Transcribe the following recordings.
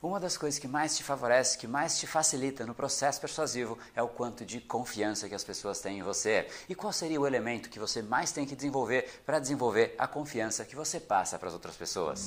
Uma das coisas que mais te favorece, que mais te facilita no processo persuasivo é o quanto de confiança que as pessoas têm em você. E qual seria o elemento que você mais tem que desenvolver para desenvolver a confiança que você passa para as outras pessoas?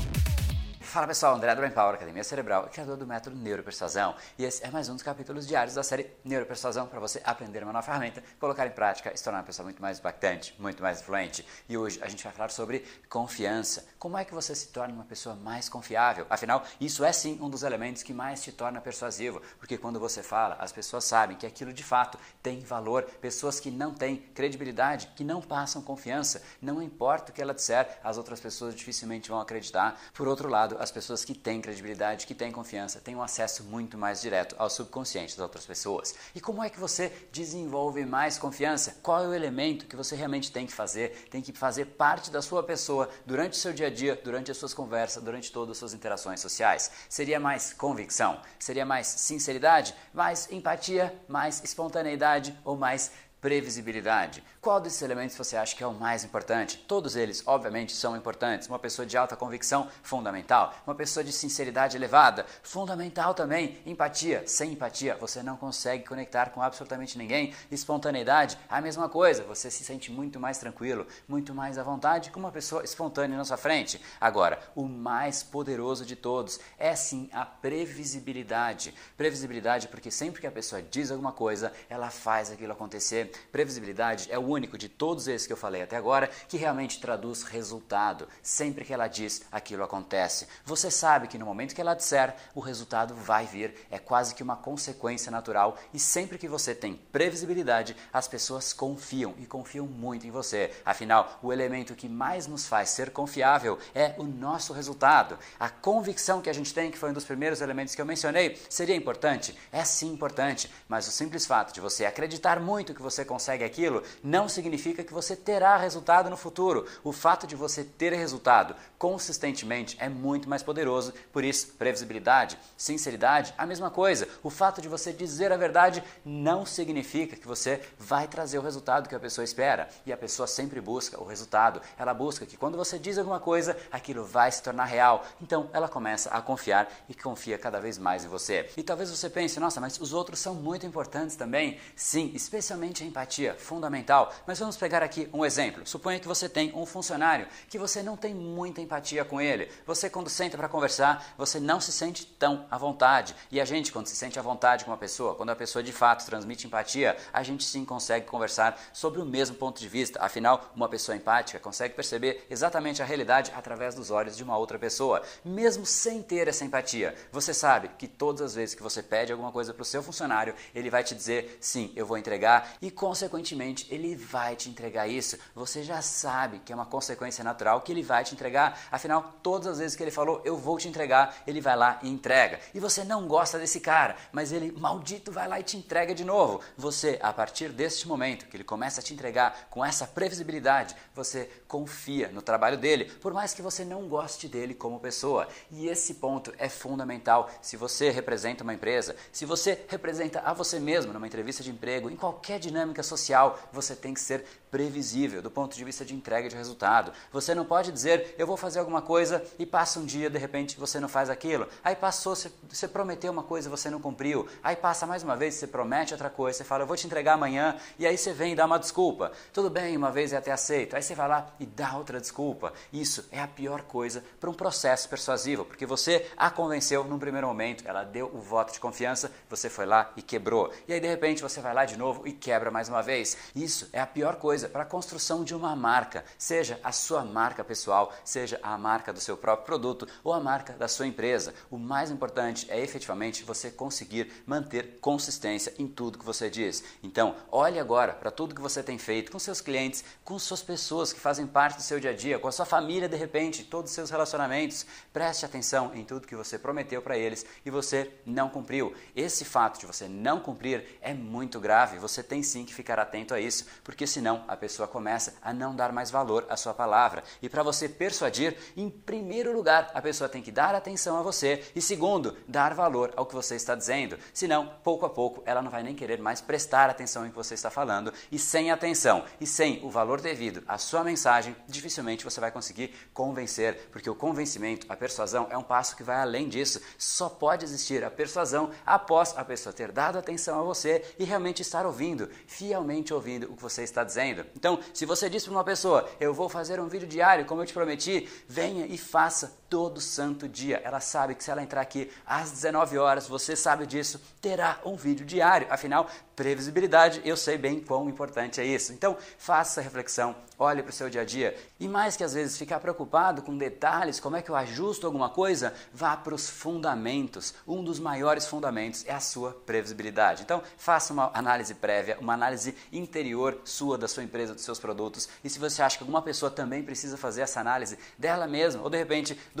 Fala pessoal, André do Brain Power, Academia Cerebral, criador do método Neuropersuasão. E esse é mais um dos capítulos diários da série Neuropersuasão para você aprender uma nova ferramenta, colocar em prática e se tornar uma pessoa muito mais impactante, muito mais influente. E hoje a gente vai falar sobre confiança. Como é que você se torna uma pessoa mais confiável? Afinal, isso é sim um dos elementos que mais te torna persuasivo, porque quando você fala, as pessoas sabem que aquilo de fato tem valor. Pessoas que não têm credibilidade, que não passam confiança, não importa o que ela disser, as outras pessoas dificilmente vão acreditar. Por outro lado, as pessoas que têm credibilidade, que têm confiança, têm um acesso muito mais direto ao subconsciente das outras pessoas. E como é que você desenvolve mais confiança? Qual é o elemento que você realmente tem que fazer? Tem que fazer parte da sua pessoa durante o seu dia a dia, durante as suas conversas, durante todas as suas interações sociais. Seria mais convicção? Seria mais sinceridade? Mais empatia? Mais espontaneidade? Ou mais previsibilidade. Qual desses elementos você acha que é o mais importante? Todos eles, obviamente, são importantes. Uma pessoa de alta convicção, fundamental. Uma pessoa de sinceridade elevada, fundamental também. Empatia, sem empatia, você não consegue conectar com absolutamente ninguém. Espontaneidade, a mesma coisa. Você se sente muito mais tranquilo, muito mais à vontade com uma pessoa espontânea na sua frente. Agora, o mais poderoso de todos é sim a previsibilidade. Previsibilidade porque sempre que a pessoa diz alguma coisa, ela faz aquilo acontecer previsibilidade é o único de todos esses que eu falei até agora que realmente traduz resultado. Sempre que ela diz, aquilo acontece. Você sabe que no momento que ela disser, o resultado vai vir. É quase que uma consequência natural. E sempre que você tem previsibilidade, as pessoas confiam e confiam muito em você. Afinal, o elemento que mais nos faz ser confiável é o nosso resultado. A convicção que a gente tem, que foi um dos primeiros elementos que eu mencionei, seria importante? É sim importante, mas o simples fato de você acreditar muito que você você consegue aquilo, não significa que você terá resultado no futuro. O fato de você ter resultado consistentemente é muito mais poderoso. Por isso, previsibilidade, sinceridade, a mesma coisa. O fato de você dizer a verdade não significa que você vai trazer o resultado que a pessoa espera. E a pessoa sempre busca o resultado. Ela busca que quando você diz alguma coisa, aquilo vai se tornar real. Então, ela começa a confiar e confia cada vez mais em você. E talvez você pense, nossa, mas os outros são muito importantes também. Sim, especialmente em empatia, fundamental. Mas vamos pegar aqui um exemplo. Suponha que você tem um funcionário que você não tem muita empatia com ele. Você, quando senta para conversar, você não se sente tão à vontade. E a gente, quando se sente à vontade com uma pessoa, quando a pessoa de fato transmite empatia, a gente sim consegue conversar sobre o mesmo ponto de vista. Afinal, uma pessoa empática consegue perceber exatamente a realidade através dos olhos de uma outra pessoa, mesmo sem ter essa empatia. Você sabe que todas as vezes que você pede alguma coisa para o seu funcionário, ele vai te dizer sim, eu vou entregar e consequentemente, ele vai te entregar isso. Você já sabe que é uma consequência natural que ele vai te entregar. Afinal, todas as vezes que ele falou, eu vou te entregar, ele vai lá e entrega. E você não gosta desse cara, mas ele, maldito, vai lá e te entrega de novo. Você, a partir deste momento que ele começa a te entregar com essa previsibilidade, você confia no trabalho dele, por mais que você não goste dele como pessoa. E esse ponto é fundamental se você representa uma empresa, se você representa a você mesmo numa entrevista de emprego, em qualquer dinâmica dinâmica social, você tem que ser previsível do ponto de vista de entrega de resultado. Você não pode dizer, eu vou fazer alguma coisa e passa um dia, de repente você não faz aquilo. Aí passou, você prometeu uma coisa você não cumpriu. Aí passa mais uma vez, você promete outra coisa, você fala, eu vou te entregar amanhã, e aí você vem e dá uma desculpa. Tudo bem, uma vez é até aceito. Aí você vai lá e dá outra desculpa. Isso é a pior coisa para um processo persuasivo, porque você a convenceu num primeiro momento, ela deu o voto de confiança, você foi lá e quebrou. E aí de repente você vai lá de novo e quebra mais uma vez, isso é a pior coisa para a construção de uma marca, seja a sua marca pessoal, seja a marca do seu próprio produto ou a marca da sua empresa. O mais importante é efetivamente você conseguir manter consistência em tudo que você diz. Então, olhe agora para tudo que você tem feito com seus clientes, com suas pessoas que fazem parte do seu dia a dia, com a sua família de repente, todos os seus relacionamentos. Preste atenção em tudo que você prometeu para eles e você não cumpriu. Esse fato de você não cumprir é muito grave. Você tem sim que ficar atento a isso, porque senão a pessoa começa a não dar mais valor à sua palavra. E para você persuadir, em primeiro lugar, a pessoa tem que dar atenção a você e segundo, dar valor ao que você está dizendo. Senão, pouco a pouco, ela não vai nem querer mais prestar atenção em que você está falando e sem atenção e sem o valor devido à sua mensagem, dificilmente você vai conseguir convencer, porque o convencimento, a persuasão é um passo que vai além disso. Só pode existir a persuasão após a pessoa ter dado atenção a você e realmente estar ouvindo, fielmente ouvindo o que você está dizendo. Então, se você diz para uma pessoa, eu vou fazer um vídeo diário, como eu te prometi, venha e faça todo santo dia. Ela sabe que se ela entrar aqui às 19 horas, você sabe disso, terá um vídeo diário. Afinal, previsibilidade, eu sei bem quão importante é isso. Então, faça essa reflexão, olhe para o seu dia a dia e mais que às vezes ficar preocupado com detalhes, como é que eu ajusto alguma coisa, vá para os fundamentos. Um dos maiores fundamentos é a sua previsibilidade. Então, faça uma análise prévia, uma análise interior sua da sua empresa, dos seus produtos. E se você acha que alguma pessoa também precisa fazer essa análise dela mesma ou de repente do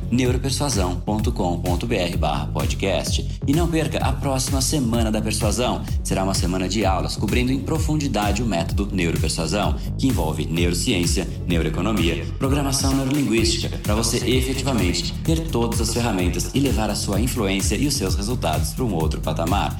neuropersuasão.com.br/podcast. E não perca a próxima semana da persuasão. Será uma semana de aulas cobrindo em profundidade o método neuropersuasão, que envolve neurociência, neuroeconomia, programação neurolinguística, para você efetivamente ter todas as ferramentas e levar a sua influência e os seus resultados para um outro patamar.